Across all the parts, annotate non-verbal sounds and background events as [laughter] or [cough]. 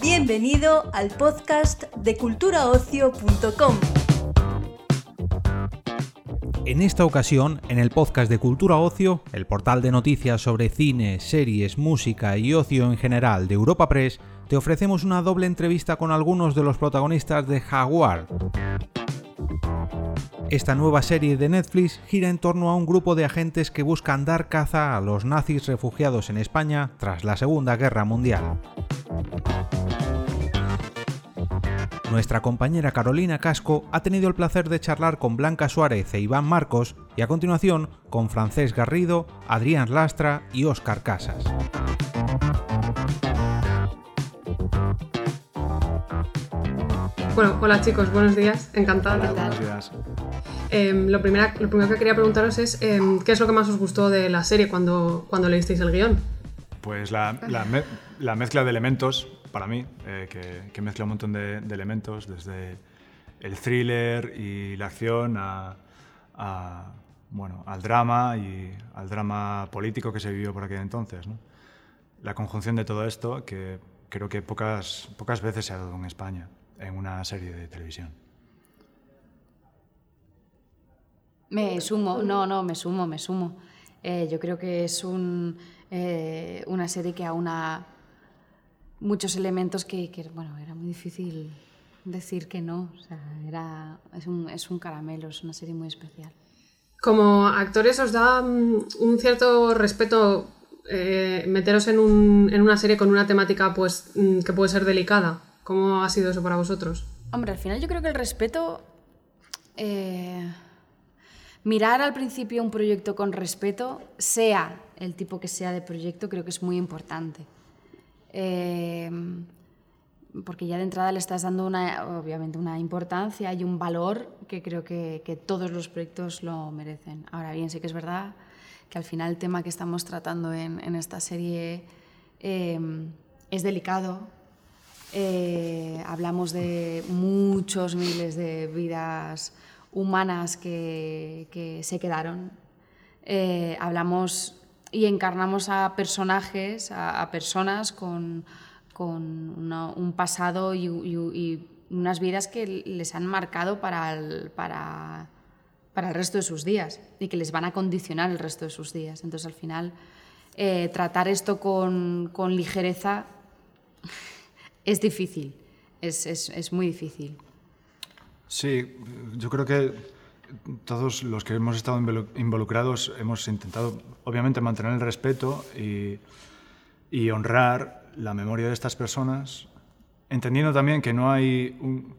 Bienvenido al podcast de culturaocio.com. En esta ocasión, en el podcast de Cultura Ocio, el portal de noticias sobre cine, series, música y ocio en general de Europa Press, te ofrecemos una doble entrevista con algunos de los protagonistas de Jaguar. Esta nueva serie de Netflix gira en torno a un grupo de agentes que buscan dar caza a los nazis refugiados en España tras la Segunda Guerra Mundial. Nuestra compañera Carolina Casco ha tenido el placer de charlar con Blanca Suárez e Iván Marcos y a continuación con Francés Garrido, Adrián Lastra y Óscar Casas. Bueno, hola chicos, buenos días, encantada. Hola, buenos días. Em, lo, primera- lo primero que quería preguntaros es em, qué es lo que más os gustó de la serie cuando, cuando leísteis el guion. Pues la, la me- la mezcla de elementos, para mí, eh, que, mezcla un montón de, elementos, desde el thriller y la acción a, bueno, al drama y al drama político que se vivió por aquel entonces. ¿no? La conjunción de todo esto que creo que pocas, pocas veces se ha dado en España en una serie de televisión. Me sumo, no, no, me sumo, me sumo. Eh, yo creo que es un, eh, una serie que aúna muchos elementos que, que, bueno, era muy difícil decir que no. O sea, era, es, un, es un caramelo, es una serie muy especial. Como actores os da mm, un cierto respeto eh, meteros en, un- en una serie con una temática pues, mm, que puede ser delicada. ¿Cómo ha sido eso para vosotros? Hombre, al final yo creo que el respeto... eh, mirar al principio un proyecto con respeto, sea el tipo que sea de proyecto, creo que es muy importante. Eh, porque ya de entrada le estás dando una, obviamente una importancia y un valor que creo que, todos los proyectos lo merecen. Ahora bien, sí que es verdad que al final el tema que estamos tratando en, esta serie eh, es delicado. Eh, hablamos de muchos miles de vidas humanas que, se quedaron. Eh, hablamos y encarnamos a personajes, a, personas con, con un pasado y unas vidas que les han marcado para el, para, para el resto de sus días y que les van a condicionar el resto de sus días. Entonces, al final, eh, tratar esto con, con ligereza es difícil, es, es- es muy difícil. Sí, yo creo que todos los que hemos estado involu- involucrados hemos intentado, obviamente, mantener el respeto y, y honrar la memoria de estas personas, entendiendo también que no hay, un-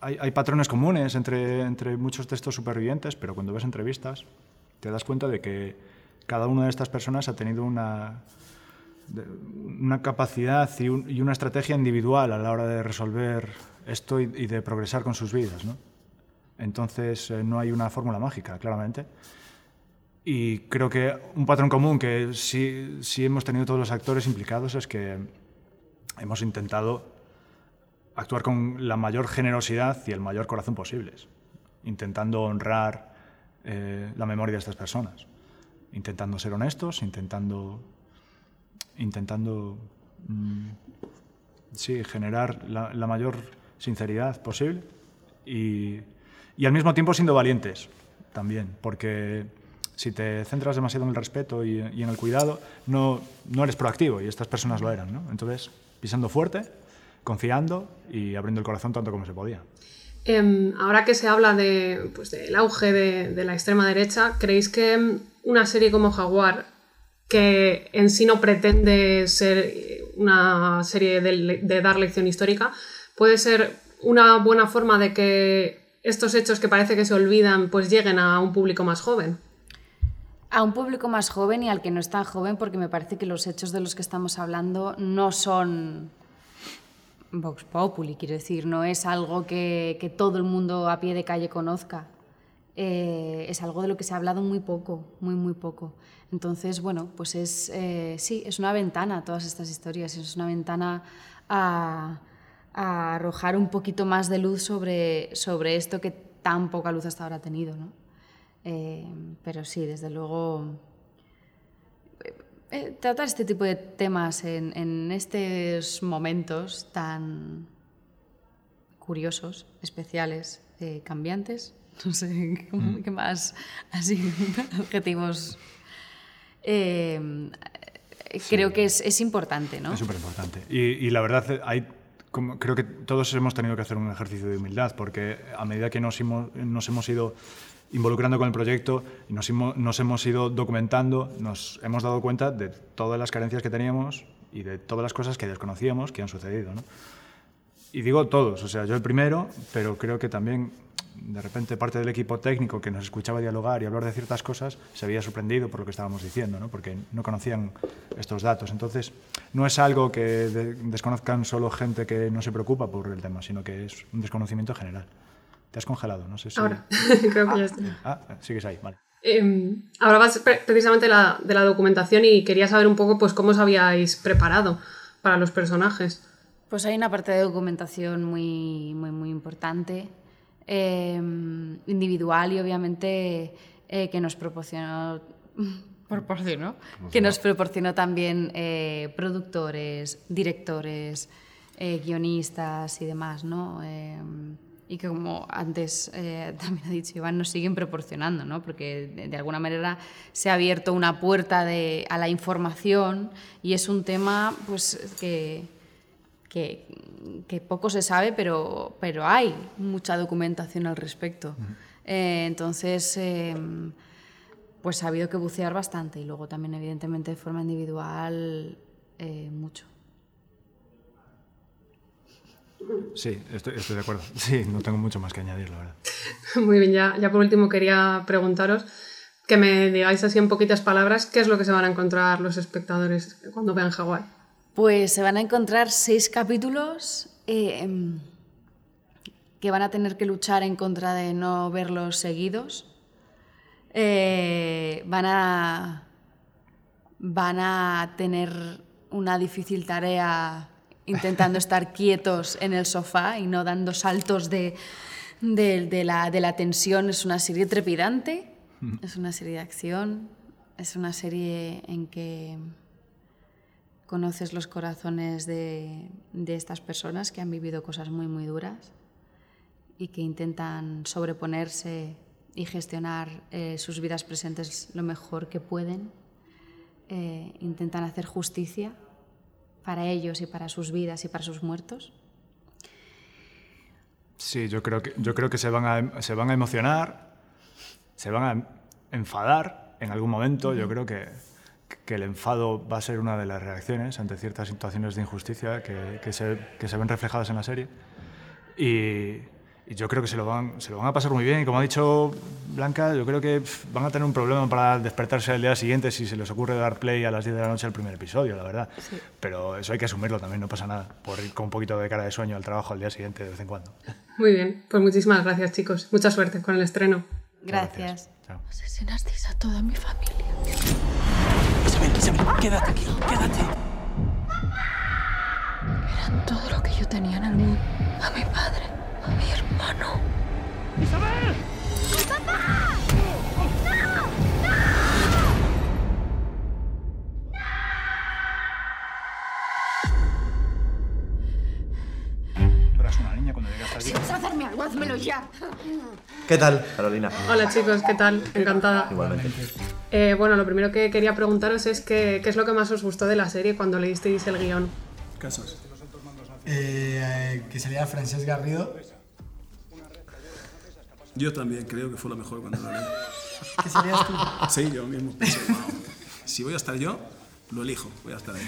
hay, hay patrones comunes entre, entre muchos de estos supervivientes, pero cuando ves entrevistas te das cuenta de que cada una de estas personas ha tenido una, una capacidad y, un- y una estrategia individual a la hora de resolver esto y, de progresar con sus vidas. Entonces, eh, no hay una fórmula mágica, claramente. Y creo que un patrón común que sí, sí hemos tenido todos los actores implicados es que hemos intentado actuar con la mayor generosidad y el mayor corazón posibles, intentando honrar eh, la memoria de estas personas, intentando ser honestos, intentando intentando mm, sí, generar la, mayor sinceridad posible y, y al mismo tiempo siendo valientes también, porque si te centras demasiado en el respeto y, y en el cuidado, no, no eres proactivo y estas personas lo eran. ¿no? Entonces, pisando fuerte, confiando y abriendo el corazón tanto como se podía. Em, ahora que se habla de, pues, del auge de, de la extrema derecha, ¿creéis que una serie como Jaguar, que en sí no pretende ser una serie de, dar lección histórica, puede ser una buena forma de que estos hechos que parece que se olvidan pues lleguen a un público más joven? A un público más joven y al que no es tan joven, porque me parece que los hechos de los que estamos hablando no son Vox Populi, quiero decir, no es algo que todo el mundo a pie de calle conozca. Eh, es algo de lo que se ha hablado muy poco, muy, muy poco. Entonces, bueno, pues es, eh, sí, es una ventana todas estas historias, es una ventana a, arrojar un poquito más de luz sobre, sobre esto que tan poca luz hasta ahora ha tenido, ¿no? Eh, pero sí, desde luego, tratar este tipo de temas en, en estos momentos tan curiosos, especiales, cambiantes, [laughs] no sé ¿cómo- qué más [laughs] así adjetivos. eh, Creo que es, es importante, ¿no? Es súper importante. Y, y la verdad, hay, como, creo que todos hemos tenido que hacer un ejercicio de humildad, porque a medida que nos, hemos- nos hemos ido involucrando con el proyecto y nos, nos hemos ido documentando, nos hemos dado cuenta de todas las carencias que teníamos y de todas las cosas que desconocíamos que han sucedido. ¿no? Y digo todos, o sea, yo el primero, pero creo que también de repente parte del equipo técnico que nos escuchaba dialogar y hablar de ciertas cosas se había sorprendido por lo que estábamos diciendo, ¿no? porque no conocían estos datos. Entonces, no es algo que de- desconozcan solo gente que no se preocupa por el tema, sino que es un desconocimiento general. Te has congelado, no sé si... Ahora, [laughs] creo que ya estoy. Ah, sigues ahí, vale. Eh, hablabas pre- precisamente la- de la documentación y quería saber un poco pues, cómo os habíais preparado para los personajes. Pues hay una parte de documentación muy, muy, muy importante, eh, individual y obviamente eh, que nos proporcionó, proporcionó, que nos proporcionó también eh, productores, directores, eh, guionistas y demás, ¿no? Eh, y que como antes eh, también ha dicho Iván, nos siguen proporcionando, ¿no? Porque de, de alguna manera se ha abierto una puerta de, a la información y es un tema pues que que, que poco se sabe, pero, pero hay mucha documentación al respecto. Eh, entonces, eh, pues ha habido que bucear bastante y luego también, evidentemente, de forma individual, eh, mucho. Sí, estoy, estoy de acuerdo. Sí, no tengo mucho más que añadir, la verdad. [laughs] Muy bien, ya, ya por último quería preguntaros que me digáis así en poquitas palabras qué es lo que se van a encontrar los espectadores cuando vean Jaguar. Pues se van a encontrar seis capítulos eh, em, que van a tener que luchar en contra de no verlos seguidos. Eh, van a van a tener una difícil tarea intentando [laughs] estar quietos en el sofá y no dando saltos de, de- de la, de la tensión. Es una serie trepidante, es una serie de acción, es una serie en que conoces los corazones de, de estas personas que han vivido cosas muy, muy duras y que intentan sobreponerse y gestionar eh, sus vidas presentes lo mejor que pueden. Eh, intentan hacer justicia para ellos y para sus vidas y para sus muertos. Sí, yo creo que, yo creo que se, van a, se van a emocionar, se van a enfadar en algún momento. Yo creo que, que el enfado va a ser una de las reacciones ante ciertas situaciones de injusticia que, que se, que se ven reflejadas en la serie. Y, y yo creo que se lo, van, se lo van a pasar muy bien. Y como ha dicho Blanca, yo creo que van a tener un problema para despertarse el día siguiente si se les ocurre dar play a las 10 de la noche al primer episodio, la verdad. Pero eso hay que asumirlo también, no pasa nada. Por ir con un poquito de cara de sueño al trabajo al día siguiente de vez en cuando. Muy bien, pues muchísimas gracias chicos. Mucha suerte con el estreno. Gracias. Chao. Asesinasteis a toda mi familia. Isabel, Isabel, quédate aquí, quédate. Eran todo lo que yo tenía en el mundo. A mi padre, a mi hermano. Tú eras una niña cuando llegaste aquí. ¿Vas a hacerme algo? Házmelo ya. ¿Qué tal, Carolina? Hola chicos, ¿qué tal? Encantada. Igualmente. Eh, bueno, lo primero que quería preguntaros es que- qué es lo que más os gustó de la serie cuando leísteis el guion. Casos. Eh, que salía Francesc Garrido. Yo también creo que fue lo mejor cuando lo leí. [laughs] ¿Qué salías tú? Sí, yo mismo pensé, "Wow, si voy a estar yo, lo elijo, voy a estar ahí.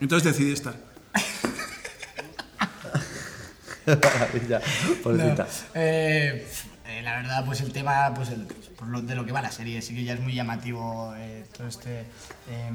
Entonces decidí estar. [laughs] Maravilla, pobrecita. Eh, eh, la verdad, pues el tema, pues el- por lo- de lo que va la serie, sí que ya es muy llamativo eh, todo este eh,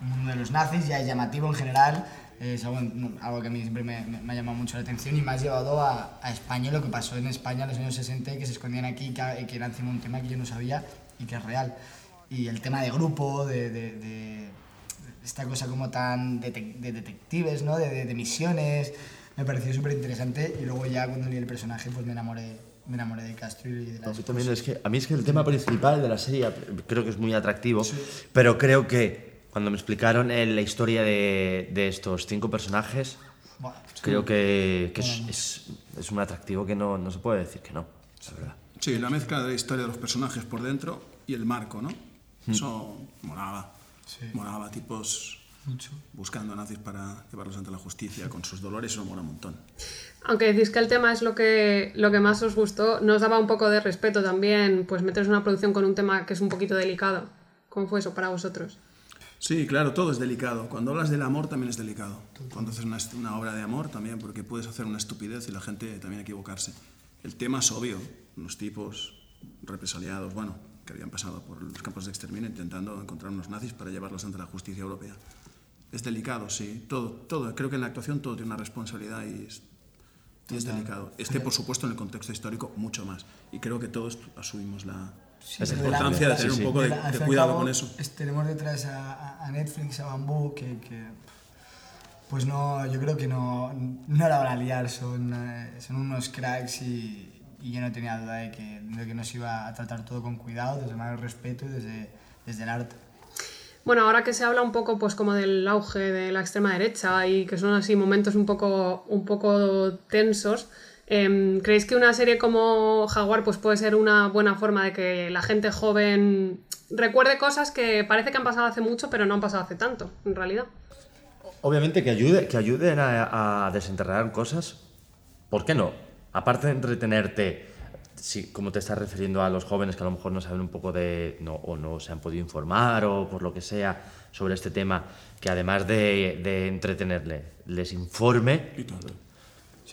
mundo de los nazis, ya es llamativo en general. es algo, algo que a mí siempre me, me- me ha llamado mucho la atención y me ha llevado a, a España lo que pasó en España en los años 60 y que se escondían aquí que, que era encima un tema que yo no sabía y que es real. Y el tema de grupo, de, de- de esta cosa como tan detec- de detectives, ¿no? de, de- de misiones, me pareció súper interesante y luego ya cuando leí el personaje pues me enamoré me enamoré de Castro y de las Yo también es que, a mí es que el tema principal de la serie creo que es muy atractivo, pero creo que cuando me explicaron eh, la historia de, de estos cinco personajes, Buah, creo que, que es, es, es un atractivo que no, no se puede decir que no, la verdad. Sí, la mezcla de la historia de los personajes por dentro y el marco, ¿no? Eso molaba. Molaba, tipos buscando nazis para llevarlos ante la justicia con sus dolores, eso mola un montón. Aunque decís que el tema es lo que, lo que más os gustó, ¿nos daba un poco de respeto también pues meteros en una producción con un tema que es un poquito delicado? ¿Cómo fue eso para vosotros? Sí, claro, todo es delicado. Cuando hablas del amor también es delicado. Cuando haces una, una obra de amor también, porque puedes hacer una estupidez y la gente también equivocarse. El tema es obvio, unos tipos represaliados, bueno, que habían pasado por los campos de exterminio intentando encontrar unos nazis para llevarlos ante la justicia europea. Es delicado, sí, todo, todo. Creo que en la actuación todo tiene una responsabilidad y es, y es delicado. Este, por supuesto, en el contexto histórico, mucho más. Y creo que todos asumimos la, la Sí, importancia de sí, tener sí. un poco de, de al cuidado cabo, con eso. es- tenemos detrás a, a- Netflix, a Bambú, que, que, pues no, yo creo que no, no la van a liar, son, eh, son unos cracks y, y yo no tenía duda de que, de que nos iba a tratar todo con cuidado, desde el respeto y desde, desde el arte. Bueno, ahora que se habla un poco pues como del auge de la extrema derecha y que son así momentos un poco, un poco tensos, em, ¿creéis que una serie como Jaguar pues puede ser una buena forma de que la gente joven recuerde cosas que parece que han pasado hace mucho pero no han pasado hace tanto, en realidad? Obviamente que, ayude, que ayuden a, a desenterrar cosas, ¿por qué no? Aparte de entretenerte, si, como te estás refiriendo a los jóvenes que a lo mejor no saben un poco de, no, o no se han podido informar o por lo que sea sobre este tema, que además de, de entretenerle, les informe. Sí,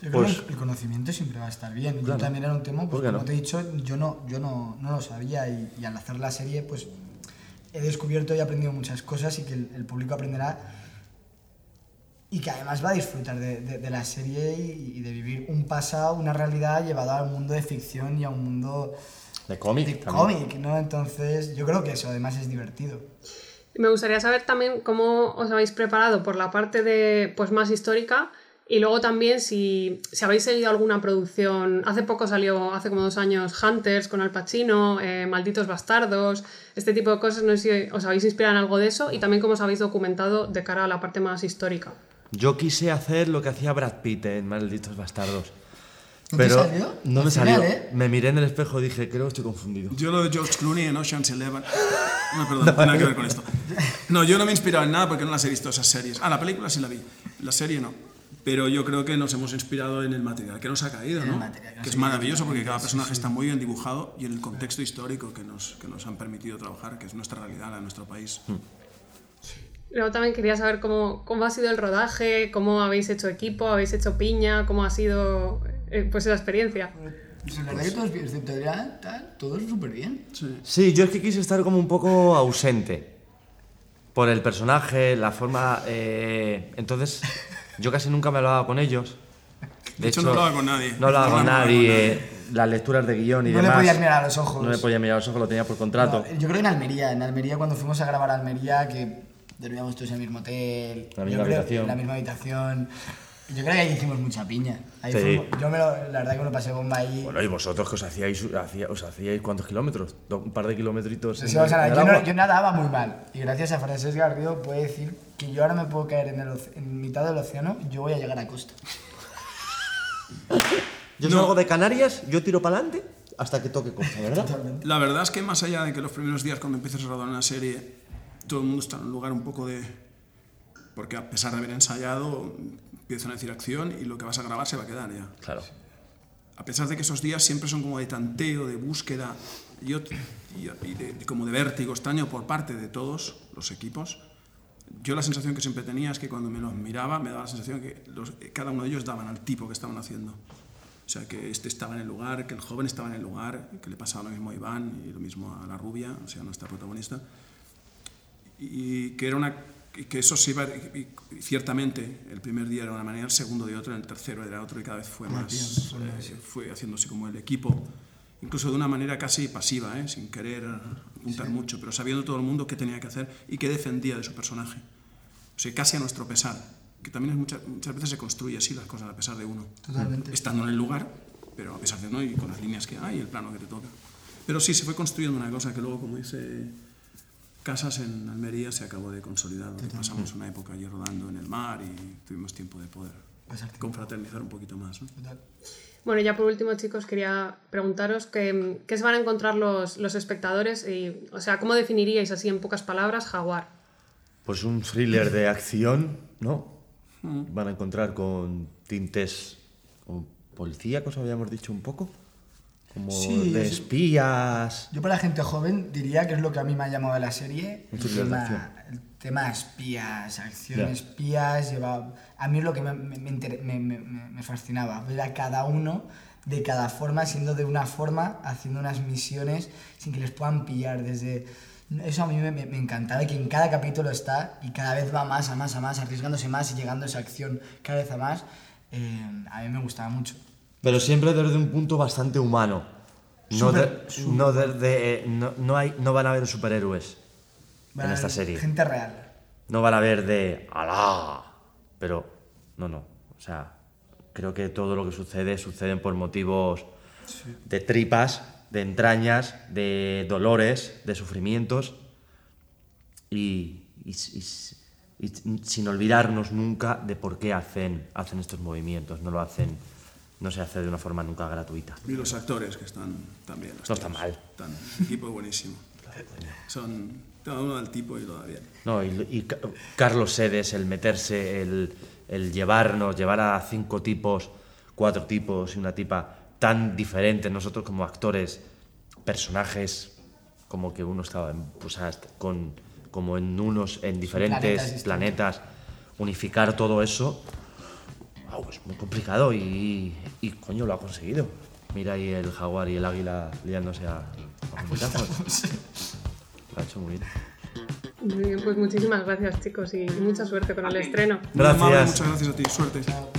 yo creo Pues- el conocimiento siempre va a estar bien. Yo Claro. también era un tema, ¿Por pues como no? te he dicho, yo no, yo no, no lo sabía y, y al hacer la serie pues he descubierto y aprendido muchas cosas y que el, el público aprenderá y que además va a disfrutar de, de- de la serie y, y de vivir un pasado, una realidad llevada al mundo de ficción y a un mundo De cómic. de cómic, ¿no? Entonces yo creo que eso además es divertido. Me gustaría saber también cómo os habéis preparado por la parte de pues más histórica y luego también si, si habéis seguido alguna producción. Hace poco salió, hace como dos años, Hunters con Al Pacino, eh, Malditos Bastardos, este tipo de cosas. No sé si os habéis inspirado en algo de eso y también cómo os habéis documentado de cara a la parte más histórica. Yo quise hacer lo que hacía Brad Pitt en Malditos Bastardos. ¿No te pero salió? no me Al salió. final, ¿eh? Me miré en el espejo y dije, creo que estoy confundido. Yo lo de George Clooney en Ocean's Eleven. [laughs] No, perdón, no tiene nada que ver con esto. No, yo no me he inspirado en nada porque no las he visto esas series. Ah, la película sí la vi, la serie no. Pero yo creo que nos hemos inspirado en el material que nos ha caído, En el ¿no? material que nos Que es ha caído, maravilloso porque cada personaje sí. está muy bien dibujado y en el contexto histórico que nos, que nos han permitido trabajar, que es nuestra realidad, la de nuestro país. Luego también quería saber cómo, cómo ha sido el rodaje, cómo habéis hecho equipo, habéis hecho piña, cómo ha sido eh, pues esa experiencia. La verdad que todos bien, excepto Adrián, súper bien. Sí, yo es que quise estar como un poco ausente. Por el personaje, la forma. eh, entonces, yo casi nunca me hablaba con ellos. De hecho, no hablaba con nadie. No hablaba No con nadie. nadie. Las lecturas de guion y No le demás. podías mirar a los ojos. No le podía mirar a los ojos, lo tenía por contrato. No, yo creo que en Almería, en Almería cuando fuimos a grabar a Almería, que dormíamos todos en el mismo hotel, La misma creo- habitación. en la misma habitación. Yo creo que ahí hicimos mucha piña. Ahí Sí. fuimos- yo me lo, la verdad que me lo pasé bomba ahí. Bueno, ¿y vosotros que os hacíais, hacía- os hacíais cuántos kilómetros? ¿Un par de kilometritos? Sí, en- vamos a en yo, no- yo nadaba muy mal. Y gracias a Francesc Garrido puedo decir que yo ahora me puedo caer en, el, en mitad del océano y yo voy a llegar a costa. Yo salgo de Canarias, yo tiro para adelante hasta que toque costa, ¿verdad? La verdad es que más allá de que los primeros días cuando empiezas a rodar una serie, todo el mundo está en un lugar un poco de... Porque a pesar de haber ensayado, empiezan a decir acción y lo que vas a grabar se va a quedar ya. Claro. A pesar de que esos días siempre son como de tanteo, de búsqueda y, ot- y- y de- como de vértigo extraño por parte de todos los equipos, yo la sensación que siempre tenía es que cuando me los miraba me daba la sensación que los- cada uno de ellos daban al tipo que estaban haciendo. O sea, que este estaba en el lugar, que el joven estaba en el lugar, que le pasaba lo mismo a Iván y lo mismo a la rubia, o sea, nuestra protagonista. Y que era una y que eso se iba y, y ciertamente el primer día era de una manera, el segundo de otra, el tercero era otro y cada vez fue más eh, fue haciéndose como el equipo incluso de una manera casi pasiva, ¿eh? sin querer apuntar mucho, pero sabiendo todo el mundo qué tenía que hacer y qué defendía de su personaje. O sea, casi a nuestro pesar, que también es muchas, muchas veces se construye así las cosas a pesar de uno. Totalmente. Estando en el lugar, pero a pesar de no, y con las líneas que hay, el plano que te toca. Pero sí, se fue construyendo una cosa que luego, como dice Casas en Almería, se acabó de consolidar. Pasamos una época allí rodando en el mar y tuvimos tiempo de poder confraternizar un poquito más. ¿no? Bueno, ya por último, chicos, quería preguntaros qué, qué se van a encontrar los, los espectadores y, o sea, ¿cómo definiríais así en pocas palabras Jaguar? Pues un thriller de acción, ¿no? Van a encontrar con tintes policíacos, habíamos dicho un poco. Como Sí, de espías. Yo para la gente joven diría que es lo que a mí me ha llamado de la serie. El tema, el tema espías, acción Ya. espías, lleva... A mí es lo que me, me- me me- fascinaba, ver a cada uno de cada forma, siendo de una forma, haciendo unas misiones sin que les puedan pillar desde... Eso a mí me encantaba, que en cada capítulo está y cada vez va más, a más, a más, arriesgándose más y llegando a esa acción cada vez a más. Eh, a mí me gustaba mucho. Pero siempre desde un punto bastante humano. No, de- no, desde- eh, no, no hay, no van a haber superhéroes Van en a esta ver serie. Gente real. No van a haber de ¡Alá! Pero no, no. O sea, creo que todo lo que sucede suceden por motivos de tripas, de entrañas, de dolores, de sufrimientos y, y- y- y sin olvidarnos nunca de por qué hacen, hacen estos movimientos. No lo hacen, no se hace de una forma nunca gratuita. Y los actores que están también. No está mal. Están, el equipo es buenísimo. Son cada uno del tipo y lo da bien. No, y, y Ca- Carlos Sedes, el meterse, el, el llevarnos, llevar a cinco tipos, cuatro tipos y una tipa tan diferentes, nosotros como actores, personajes, como que uno estaba en, pues, hasta con, como en unos, en diferentes planetas planetas, unificar todo eso, wow, es muy complicado y, y, coño, lo ha conseguido. Mira ahí el jaguar y el águila liándose a, a puñetazos. [laughs] Lo ha hecho muy bien. Muy bien, pues muchísimas gracias, chicos, y mucha suerte con el estreno. Gracias. muchas gracias a ti. Suerte.